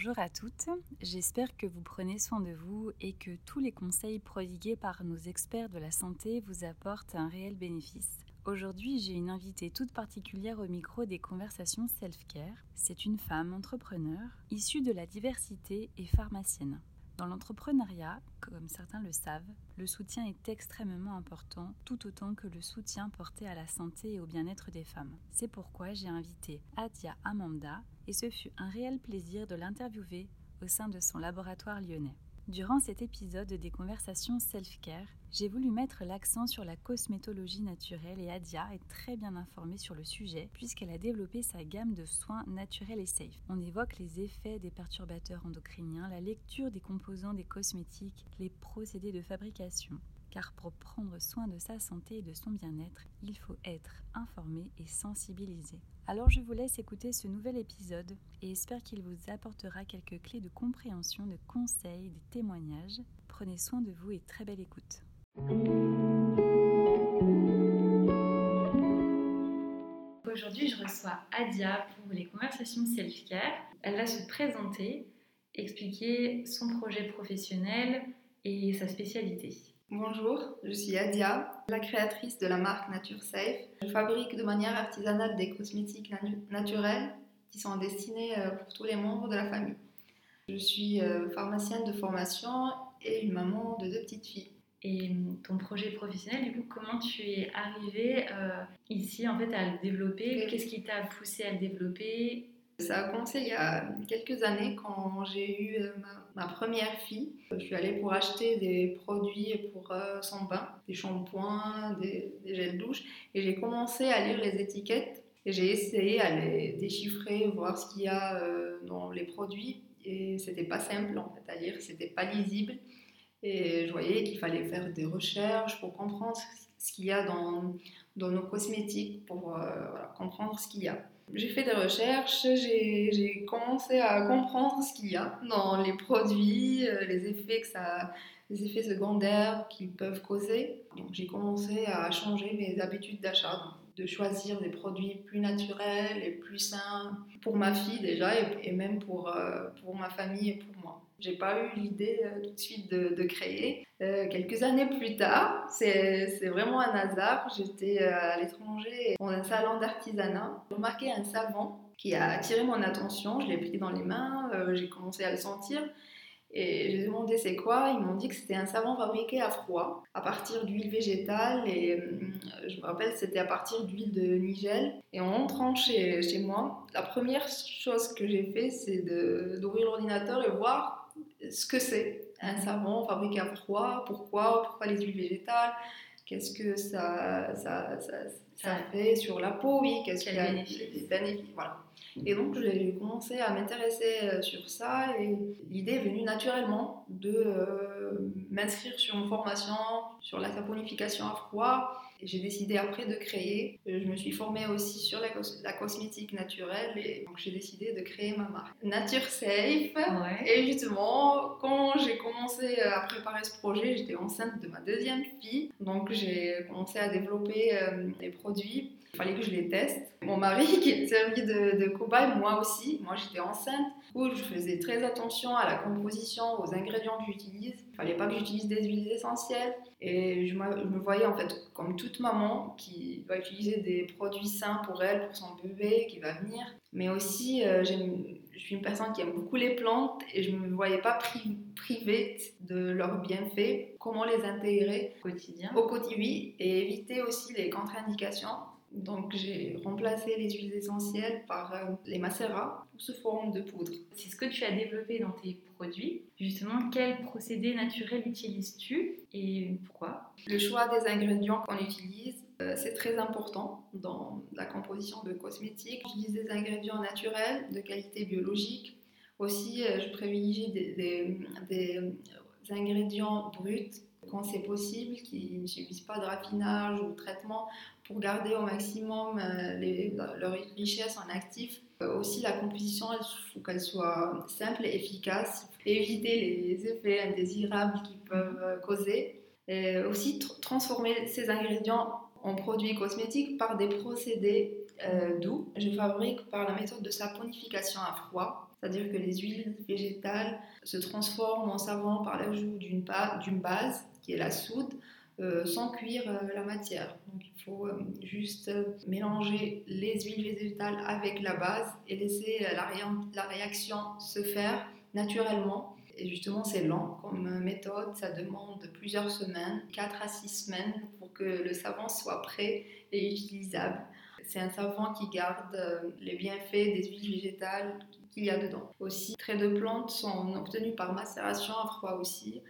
Bonjour à toutes, j'espère que vous prenez soin de vous et que tous les conseils prodigués par nos experts de la santé vous apportent un réel bénéfice. Aujourd'hui, j'ai une invitée toute particulière au micro des conversations self-care. C'est une femme entrepreneur issue de la diversité et pharmacienne. Dans l'entrepreneuriat, comme certains le savent, le soutien est extrêmement important, tout autant que le soutien porté à la santé et au bien-être des femmes. C'est pourquoi j'ai invité Adia Amanda et ce fut un réel plaisir de l'interviewer au sein de son laboratoire lyonnais. Durant cet épisode des conversations self-care, j'ai voulu mettre l'accent sur la cosmétologie naturelle et Adia est très bien informée sur le sujet puisqu'elle a développé sa gamme de soins naturels et safe. On évoque les effets des perturbateurs endocriniens, la lecture des composants des cosmétiques, les procédés de fabrication. Car pour prendre soin de sa santé et de son bien-être, il faut être informé et sensibilisé. Alors je vous laisse écouter ce nouvel épisode et espère qu'il vous apportera quelques clés de compréhension, de conseils, des témoignages. Prenez soin de vous et très belle écoute. Aujourd'hui, je reçois Adia pour les conversations self-care. Elle va se présenter, expliquer son projet professionnel et sa spécialité. Bonjour, je suis Adia, la créatrice de la marque Nature Safe. Je fabrique de manière artisanale des cosmétiques naturels qui sont destinés euh, pour tous les membres de la famille. Je suis euh, pharmacienne de formation et une maman de deux petites filles. Et hum, ton projet professionnel, du coup, comment tu es arrivée euh, ici en fait à le développer? Qu'est-ce qui t'a poussé à le développer? Ça a commencé il y a quelques années quand j'ai eu euh, ma, première fille. Je suis allée pour acheter des produits pour euh, son bain, des shampoings, des, gels douche, et j'ai commencé à lire les étiquettes et j'ai essayé à les déchiffrer, voir ce qu'il y a euh, dans les produits. Et c'était pas simple en fait à lire, c'était pas lisible. Et je voyais qu'il fallait faire des recherches pour comprendre ce qu'il y a dans nos cosmétiques, pour comprendre ce qu'il y a. J'ai fait des recherches, j'ai commencé à comprendre ce qu'il y a dans les produits, euh, les effets, que ça, les effets secondaires qu'ils peuvent causer. Donc j'ai commencé à changer mes habitudes d'achat, de choisir des produits plus naturels et plus sains pour ma fille déjà et, même pour, euh, pour ma famille et pour moi. J'ai pas eu l'idée euh, tout de suite de, créer. Euh, quelques années plus tard, c'est vraiment un hasard. J'étais à l'étranger dans un salon d'artisanat. J'ai remarqué un savon qui a attiré mon attention. Je l'ai pris dans les mains, j'ai commencé à le sentir. Et j'ai demandé c'est quoi, ils m'ont dit que c'était un savon fabriqué à froid, à partir d'huile végétale, et je me rappelle c'était à partir d'huile de nigel. Et en rentrant chez, chez moi, la première chose que j'ai fait c'est d'ouvrir l'ordinateur et voir ce que c'est un savon fabriqué à froid, pourquoi, pourquoi les huiles végétales, qu'est-ce que ça, ça, ça, ça, fait sur la peau, oui, qu'est-ce qu'il y a des bénéfices, voilà. Et donc j'ai commencé à m'intéresser euh, sur ça et l'idée est venue naturellement de euh, m'inscrire sur une formation sur la saponification à froid j'ai décidé après de créer. Euh, je me suis formée aussi sur la, la cosmétique naturelle et donc j'ai décidé de créer ma marque Nature Safe. Et justement, quand j'ai commencé à préparer ce projet, j'étais enceinte de ma deuxième fille. Donc j'ai commencé à développer euh, les produits. Il fallait que je les teste. Mon mari qui est servi de, cobaye, moi aussi. Moi j'étais enceinte. Où je faisais très attention à la composition, aux ingrédients que j'utilise. Il fallait pas que j'utilise des huiles essentielles. Et je me voyais en fait comme toute maman qui va utiliser des produits sains pour elle, pour son bébé qui va venir. Mais aussi, euh, je suis une personne qui aime beaucoup les plantes et je ne me voyais pas privée de leurs bienfaits. Comment les intégrer au quotidien? Au quotidien, oui, et éviter aussi les contre-indications. Donc j'ai remplacé les huiles essentielles par euh, les macérats sous forme de poudre. C'est ce que tu as développé dans tes produits. Justement, quel procédé naturel utilises-tu et pourquoi? Le choix des ingrédients qu'on utilise, euh, c'est très important dans la composition de cosmétiques. J'utilise des ingrédients naturels de qualité biologique. Aussi, euh, je privilégie des, des ingrédients bruts quand c'est possible, qui ne subissent pas de raffinage ou de traitement pour garder au maximum euh, leur richesse en actifs. Euh, aussi, la composition, il faut qu'elle soit simple et efficace, éviter les effets indésirables qui peuvent euh, causer. Aussi, transformer ces ingrédients en produits cosmétiques par des procédés doux. Je fabrique par la méthode de saponification à froid. c'est-à-dire que les huiles végétales se transforment en savon par l'ajout d'une base qui est la soude euh, sans cuire euh, la matière. Donc il faut euh, juste mélanger les huiles végétales avec la base et laisser la, réaction se faire naturellement. Et justement, c'est lent comme méthode, ça demande plusieurs semaines, 4 à 6 semaines pour que le savon soit prêt et utilisable. C'est un savon qui garde les bienfaits des huiles végétales qu'il y a dedans. Aussi, traits de plantes sont obtenus par macération à froid aussi.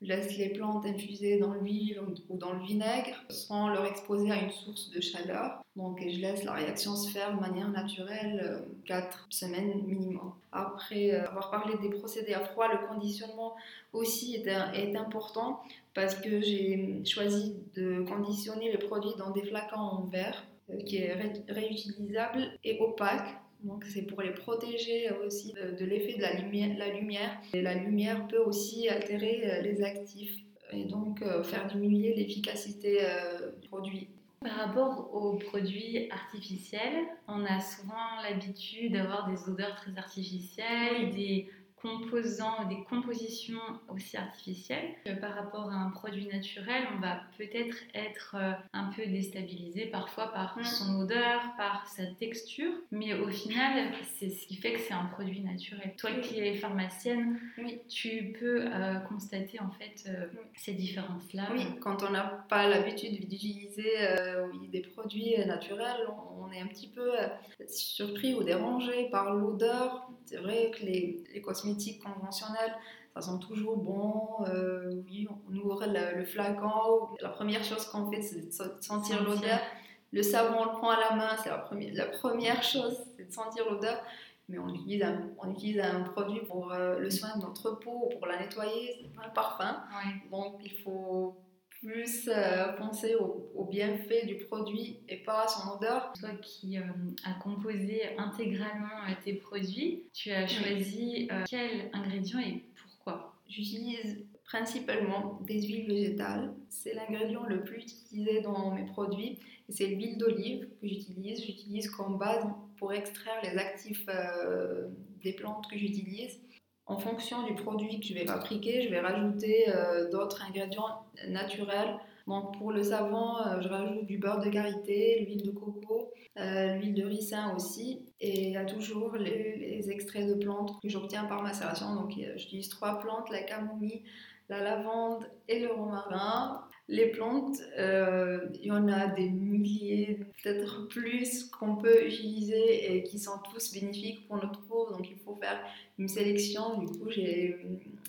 Laisse les plantes infuser dans l'huile ou dans le vinaigre sans leur exposer à une source de chaleur. Donc, je laisse la réaction se faire de manière naturelle 4 euh, semaines minimum. Après euh, avoir parlé des procédés à froid, le conditionnement aussi est, est important parce que j'ai choisi de conditionner les produits dans des flacons en verre euh, qui est réutilisable et opaque donc c'est pour les protéger aussi de, l'effet de la lumière, la lumière. Et la lumière peut aussi altérer euh, les actifs et donc euh, faire diminuer l'efficacité euh, du produit. Par rapport aux produits artificiels, on a souvent l'habitude d'avoir des odeurs très artificielles, des composants, des compositions aussi artificielles. Par rapport à un produit naturel, on va peut-être être euh, un peu déstabilisé parfois par mm. son odeur, par sa texture, mais au final, c'est ce qui fait que c'est un produit naturel. Toi qui es pharmacienne, tu peux euh, constater en fait euh, ces différences-là. Oui, quand on n'a pas l'habitude d'utiliser des produits naturels, on est un petit peu surpris ou dérangé par l'odeur. C'est vrai que les, les cosmétiques conventionnelle, ça sent toujours bon. Euh, oui, on ouvre le, flacon. La première chose qu'on fait, c'est de sentir l'odeur. Le savon, on le prend à la main, c'est la première, la première chose, c'est de sentir l'odeur. Mais on utilise un, on utilise un produit pour euh, le soin de notre peau, pour la nettoyer, c'est pas un parfum. Donc il faut plus euh, penser au, bienfait du produit et pas à son odeur. Toi qui euh, as composé intégralement euh, tes produits, tu as choisi quel ingrédient et pourquoi? J'utilise principalement des huiles végétales. C'est l'ingrédient le plus utilisé dans mes produits. C'est l'huile d'olive que j'utilise. J'utilise comme base pour extraire les actifs des plantes que j'utilise en fonction du produit que je vais fabriquer, je vais rajouter euh, d'autres ingrédients naturels. Donc pour le savon, euh, je rajoute du beurre de karité, l'huile de coco, euh, l'huile de ricin aussi. Et il y a toujours les, extraits de plantes que j'obtiens par macération. Donc j'utilise trois plantes, la camomille, la lavande et le romarin. Les plantes, il y en a des milliers, peut-être plus, qu'on peut utiliser et qui sont tous bénéfiques pour notre peau. Donc il faut faire une sélection. Du coup, j'ai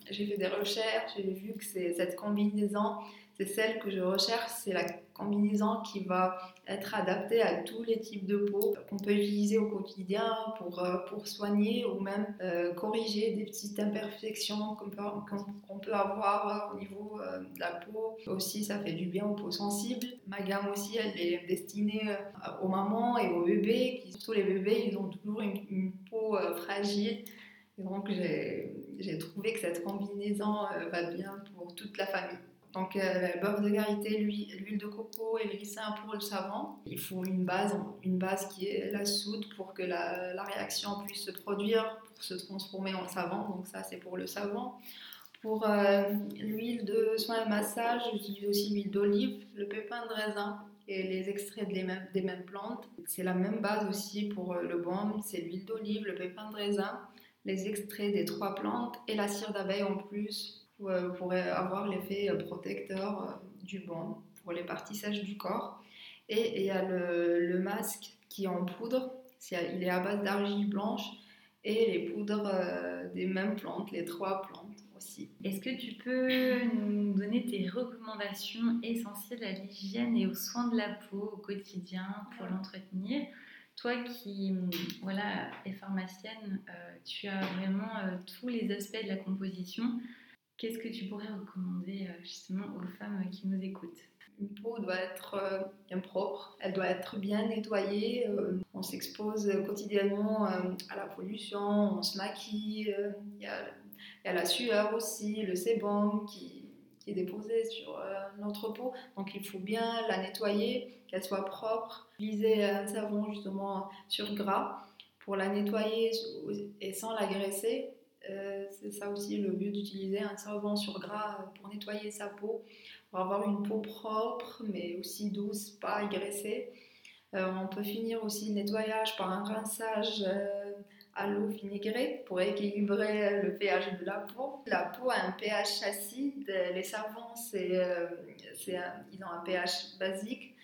fait des recherches, j'ai vu que c'est cette combinaison c'est celle que je recherche, c'est la combinaison qui va être adaptée à tous les types de peau qu'on peut utiliser au quotidien pour, euh, pour soigner ou même euh, corriger des petites imperfections qu'on peut, peut, avoir euh, au niveau de la peau. Aussi, ça fait du bien aux peaux sensibles. Ma gamme aussi, elle est destinée aux mamans et aux bébés. Qui, surtout les bébés, ils ont toujours une peau fragile. Donc, j'ai trouvé que cette combinaison va bien pour toute la famille. Donc, euh, beurre de karité, l'huile de coco et le ricin pour le savon. Il faut une base, une base qui est la soude pour que la, réaction puisse se produire, pour se transformer en savon. Donc, ça, c'est pour le savon. Pour euh, l'huile de soin et massage, j'utilise aussi l'huile d'olive, le pépin de raisin et les extraits des mêmes, plantes. C'est la même base aussi pour euh, le baume, c'est l'huile d'olive, le pépin de raisin, les extraits des trois plantes et la cire d'abeille en plus euh, pourrait avoir l'effet euh, protecteur euh, du banc pour les parties sèches du corps. Et il y a le, masque qui est en poudre, il est à base d'argile blanche et les poudres des mêmes plantes, les trois plantes aussi. Est-ce que tu peux nous donner tes recommandations essentielles à l'hygiène et aux soins de la peau au quotidien pour l'entretenir? Toi qui voilà, es pharmacienne, tu as vraiment tous les aspects de la composition. Qu'est-ce que tu pourrais recommander euh, justement aux femmes qui nous écoutent? Une peau doit être euh, bien propre, elle doit être bien nettoyée. Euh, on s'expose quotidiennement à la pollution, on se maquille, il y, a la sueur aussi, le sébum qui est déposé sur notre peau. Donc il faut bien la nettoyer, qu'elle soit propre. Utiliser un savon justement sur gras pour la nettoyer et sans l'agresser. c'est ça aussi le but d'utiliser un savon sur gras pour nettoyer sa peau, pour avoir une peau propre mais aussi douce, pas agressée. on peut finir aussi le nettoyage par un rinçage à l'eau vinaigrée pour équilibrer le pH de la peau. La peau a un pH acide, les savons, c'est, euh, ils ont un pH basique.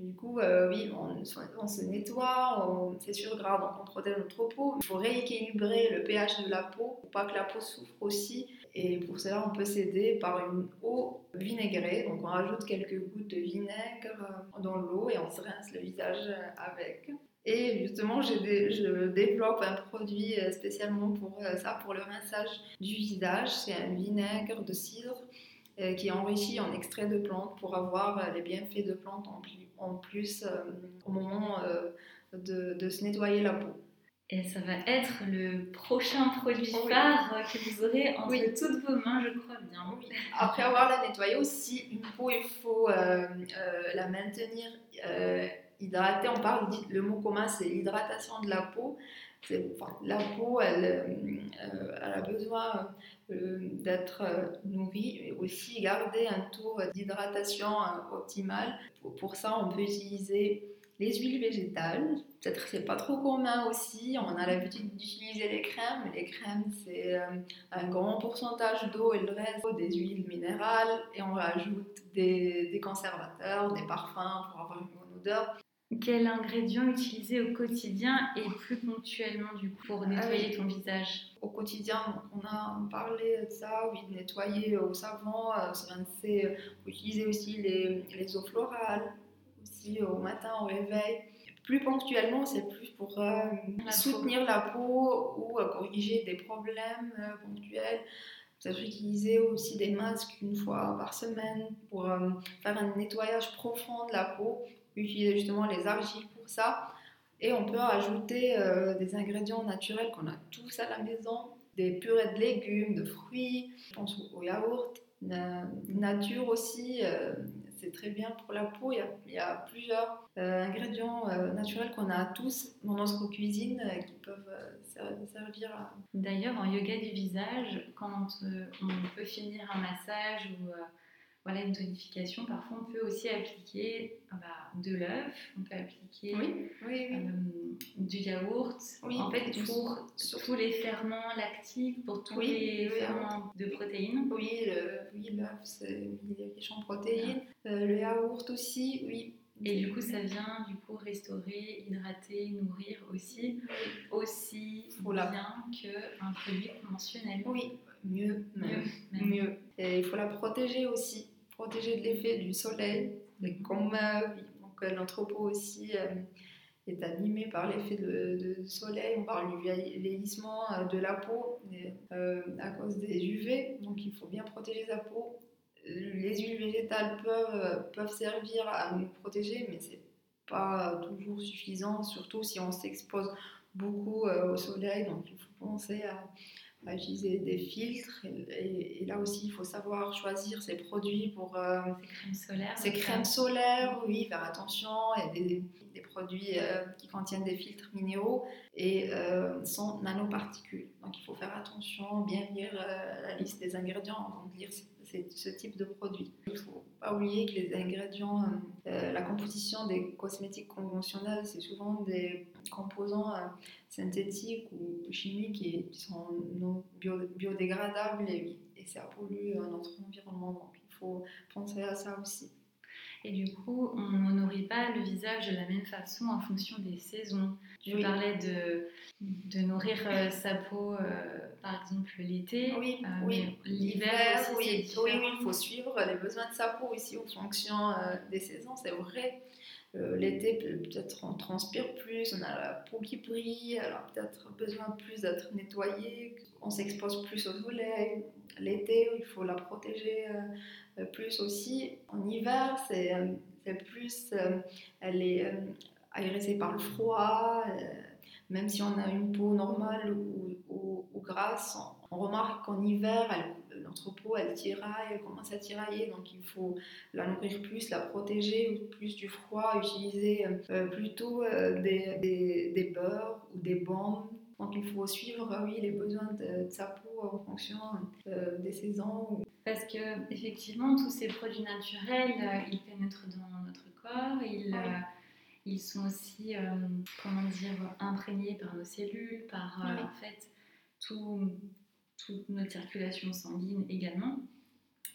Du coup, euh, oui, on, se nettoie, c'est sur gras, donc on protège notre peau. Il faut rééquilibrer le pH de la peau pour pas que la peau souffre aussi. Et pour cela, on peut s'aider par une eau vinaigrée. Donc, on rajoute quelques gouttes de vinaigre dans l'eau et on se rince le visage avec. Et justement, je développe un produit euh, spécialement pour euh, ça, pour le rinçage du visage. C'est un vinaigre de cidre euh, qui est enrichi en extrait de plantes pour avoir les bienfaits de plantes en plus, au moment de, se nettoyer la peau. Et ça va être le prochain produit phare que vous aurez entre toutes vos mains, je crois bien. Après avoir la nettoyée aussi, une peau, il faut la maintenir hydrater, on parle, le mot commun c'est l'hydratation de la peau. La peau, euh, elle a besoin euh, d'être euh, nourrie et aussi garder un taux d'hydratation optimal. Pour, ça, on peut utiliser les huiles végétales. Peut-être c'est pas trop commun aussi. On a l'habitude d'utiliser les crèmes. Les crèmes, c'est un grand pourcentage d'eau et le reste des huiles minérales. Et on rajoute des, des conservateurs, des parfums pour avoir une bonne odeur. Quel ingrédient utiliser au quotidien et plus ponctuellement du coup pour nettoyer ton visage? Au quotidien, on a parlé de ça, oui, de nettoyer au savon, euh, se rincer, euh, utiliser aussi les, les, eaux florales, aussi au matin au réveil. Plus ponctuellement, c'est plus pour euh, soutenir la peau ou corriger des problèmes ponctuels. Peut-être utiliser aussi des masques une fois par semaine pour faire un nettoyage profond de la peau utiliser justement les argiles pour ça. Et on peut ajouter euh, des ingrédients naturels qu'on a tous à la maison, des purées de légumes, de fruits, je pense au yaourt, nature aussi, euh, c'est très bien pour la peau. Il y a, plusieurs euh, ingrédients naturels qu'on a tous dans notre cuisine qui peuvent servir. D'ailleurs, en yoga du visage, quand on peut finir un massage ou voilà une tonification. Parfois, on peut aussi appliquer ah bah, de l'œuf, on peut appliquer euh, du yaourt. en fait, pour tous les ferments lactiques, pour tous les ferments de protéines. Oui, l'œuf, c'est riche en protéines. Euh, le yaourt aussi, oui. Et du coup, ça vient du coup restaurer, hydrater, nourrir aussi, aussi bien qu'un produit conventionnel. Oui, mieux, mieux, mieux. Et il faut la protéger aussi, protéger de l'effet du soleil. comme euh, l'entrepôt aussi euh, est animé par l'effet de, soleil, on parle du vieillissement euh, de la peau à cause des UV, donc il faut bien protéger sa peau. Les huiles végétales peuvent, peuvent servir à nous protéger, mais c'est pas toujours suffisant, surtout si on s'expose beaucoup au soleil, donc il faut penser à à utiliser des filtres. Et, là aussi, il faut savoir choisir ses produits pour. Euh, crèmes solaires. Ces crèmes solaires, oui, faire attention. Il y a des, des produits euh, qui contiennent des filtres minéraux et euh, sans nanoparticules. Donc il faut faire attention, bien lire euh, la liste des ingrédients avant de lire ce type de produit. Il ne faut pas oublier que les ingrédients, la composition des cosmétiques conventionnels, c'est souvent des composants synthétiques ou chimiques qui, sont non biodégradables et, et ça pollue notre environnement. Il faut penser à ça aussi. Et du coup, on ne nourrit pas le visage de la même façon en fonction des saisons. Tu parlais de, de nourrir euh, sa peau, euh, par exemple, l'été. Oui, euh, oui. L'hiver, oui. oui, il faut suivre les besoins de sa peau ici en fonction des saisons, c'est vrai. L'été, peut-être on transpire plus, on a la peau qui brille, alors peut-être besoin plus d'être nettoyé, on s'expose plus au soleil. L'été, il faut la protéger euh, plus aussi. En hiver, c'est euh, plus, euh, elle est agressée par le froid, même si on a une peau normale ou, ou, grasse, On remarque qu'en hiver, notre peau, elle tiraille, elle commence à tirailler, donc il faut la nourrir plus, la protéger plus du froid, utiliser euh, plutôt euh, des, des, des, beurres ou des baumes. Donc il faut suivre oui, les besoins de, sa peau en fonction euh, des saisons. Parce que effectivement, tous ces produits naturels, ils pénètrent dans notre corps, ils, ils sont aussi, comment dire, imprégnés par nos cellules, par en fait tout, toute notre circulation sanguine également.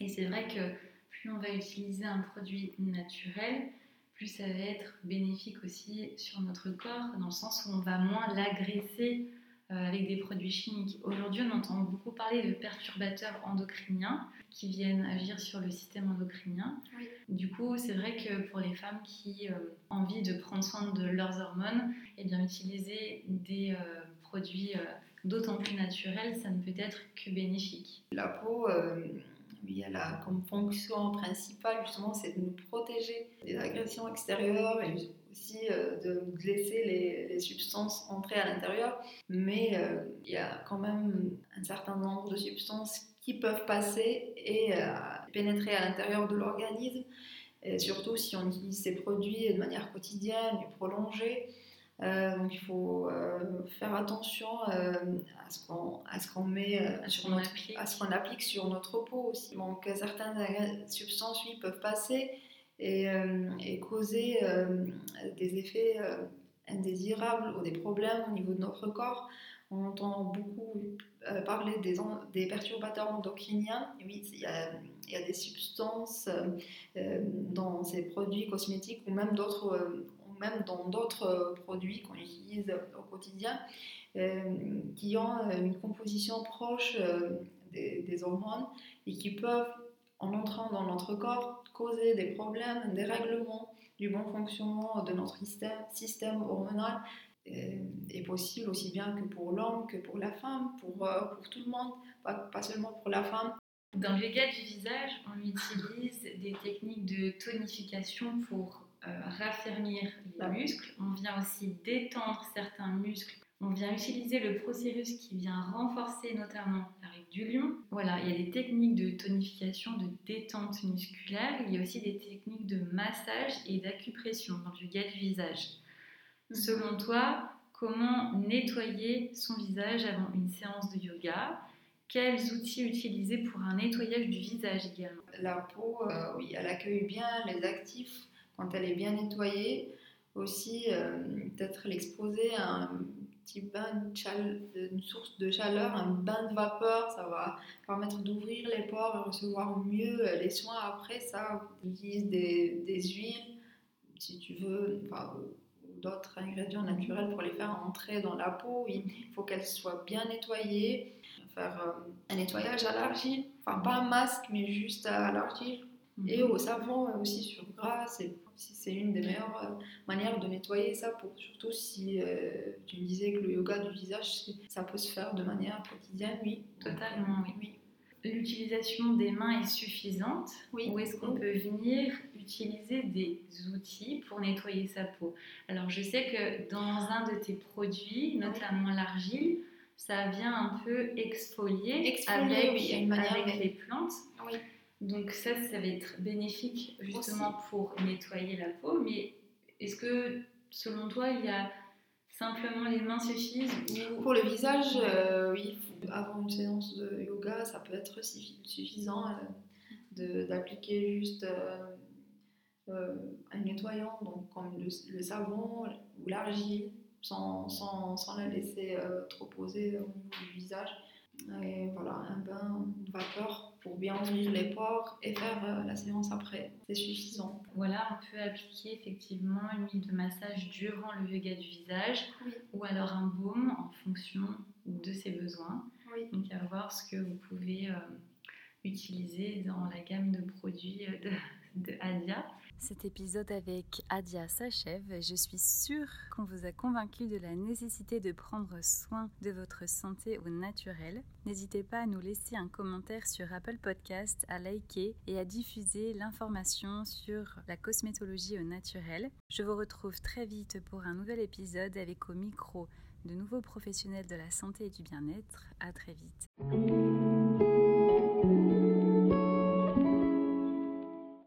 Et c'est vrai que plus on va utiliser un produit naturel, plus ça va être bénéfique aussi sur notre corps, dans le sens où on va moins l'agresser euh, avec des produits chimiques. Aujourd'hui, on entend beaucoup parler de perturbateurs endocriniens qui viennent agir sur le système endocrinien. Du coup, c'est vrai que pour les femmes qui euh, ont envie de prendre soin de leurs hormones, et eh bien, utiliser des euh, produits d'autant plus naturel, ça ne peut être que bénéfique. La peau, euh, elle a comme fonction principale justement, c'est de nous protéger des agressions extérieures et aussi euh, de laisser les, substances entrer à l'intérieur. Mais euh, il y a quand même un certain nombre de substances qui peuvent passer et pénétrer à l'intérieur de l'organisme. Surtout si on utilise ces produits de manière quotidienne et prolongée. Euh, donc il faut euh, faire attention euh, à ce qu'on met sur notre, à ce qu'on applique sur notre peau aussi. Donc certaines substances oui, peuvent passer et, et causer des effets indésirables ou des problèmes au niveau de notre corps. On entend beaucoup parler des, des, perturbateurs endocriniens. Oui, il y a, il y a des substances dans ces produits cosmétiques ou même d'autres même dans d'autres euh, produits qu'on utilise au quotidien, euh, qui ont euh, une composition proche des, hormones et qui peuvent, en entrant dans notre corps, causer des problèmes, des règlements du bon fonctionnement de notre système, hormonal est possible aussi bien que pour l'homme que pour la femme, pour, pour tout le monde, pas, pas, seulement pour la femme. Dans le yoga du visage, on utilise des techniques de tonification pour raffermir les muscles, on vient aussi détendre certains muscles. On vient utiliser le procérus qui vient renforcer notamment la règle du lion. Voilà, il y a des techniques de tonification, de détente musculaire. Il y a aussi des techniques de massage et d'acupression dans le yoga du visage. Mhm. Selon toi, comment nettoyer son visage avant une séance de yoga? Quels outils utiliser pour un nettoyage du visage également? La peau, euh, oui, elle accueille bien les actifs quand elle est bien nettoyée. Aussi, euh, peut-être l'exposer à un petit bain, une source de chaleur, un bain de vapeur, ça va permettre d'ouvrir les pores et recevoir mieux les soins après. Ça, utilise des, des huiles, si tu veux, d'autres ingrédients naturels pour les faire entrer dans la peau. Il faut qu'elle soit bien nettoyée. Faire euh, un nettoyage à l'argile, enfin pas un masque, mais juste à l'argile et mhm. au savon aussi sur gras, c'est une des meilleures euh, manières de nettoyer sa peau. Surtout si euh, tu me disais que le yoga du visage, ça peut se faire de manière quotidienne, oui. Totalement, oui. L'utilisation des mains est suffisante oui. Ou est-ce qu'on peut venir utiliser des outils pour nettoyer sa peau? Alors je sais que dans un de tes produits, notamment l'argile, ça vient un peu exfolier, exfolier avec, une manière avec les plantes. Oui. Donc ça, ça va être bénéfique justement pour nettoyer la peau. Mais est-ce que selon toi, il y a simplement les mains suffisent Pour le visage, euh, oui. Avant une séance de yoga, ça peut être suffisant euh, d'appliquer juste euh, un nettoyant, donc comme le, savon ou l'argile, sans, sans, sans, la laisser trop poser au niveau du visage. Et voilà, un bain de vapeur pour bien ouvrir les pores et faire euh, la séance après. C'est suffisant. Voilà, on peut appliquer effectivement une huile de massage durant le yoga du visage ou alors un baume en fonction de ses besoins. Donc à voir ce que vous pouvez euh, utiliser dans la gamme de produits euh, de, de Adia. Cet épisode avec Adia s'achève. Je suis sûre qu'on vous a convaincu de la nécessité de prendre soin de votre santé au naturel. N'hésitez pas à nous laisser un commentaire sur Apple Podcast, à liker et à diffuser l'information sur la cosmétologie au naturel. Je vous retrouve très vite pour un nouvel épisode avec au micro de nouveaux professionnels de la santé et du bien-être. À très vite.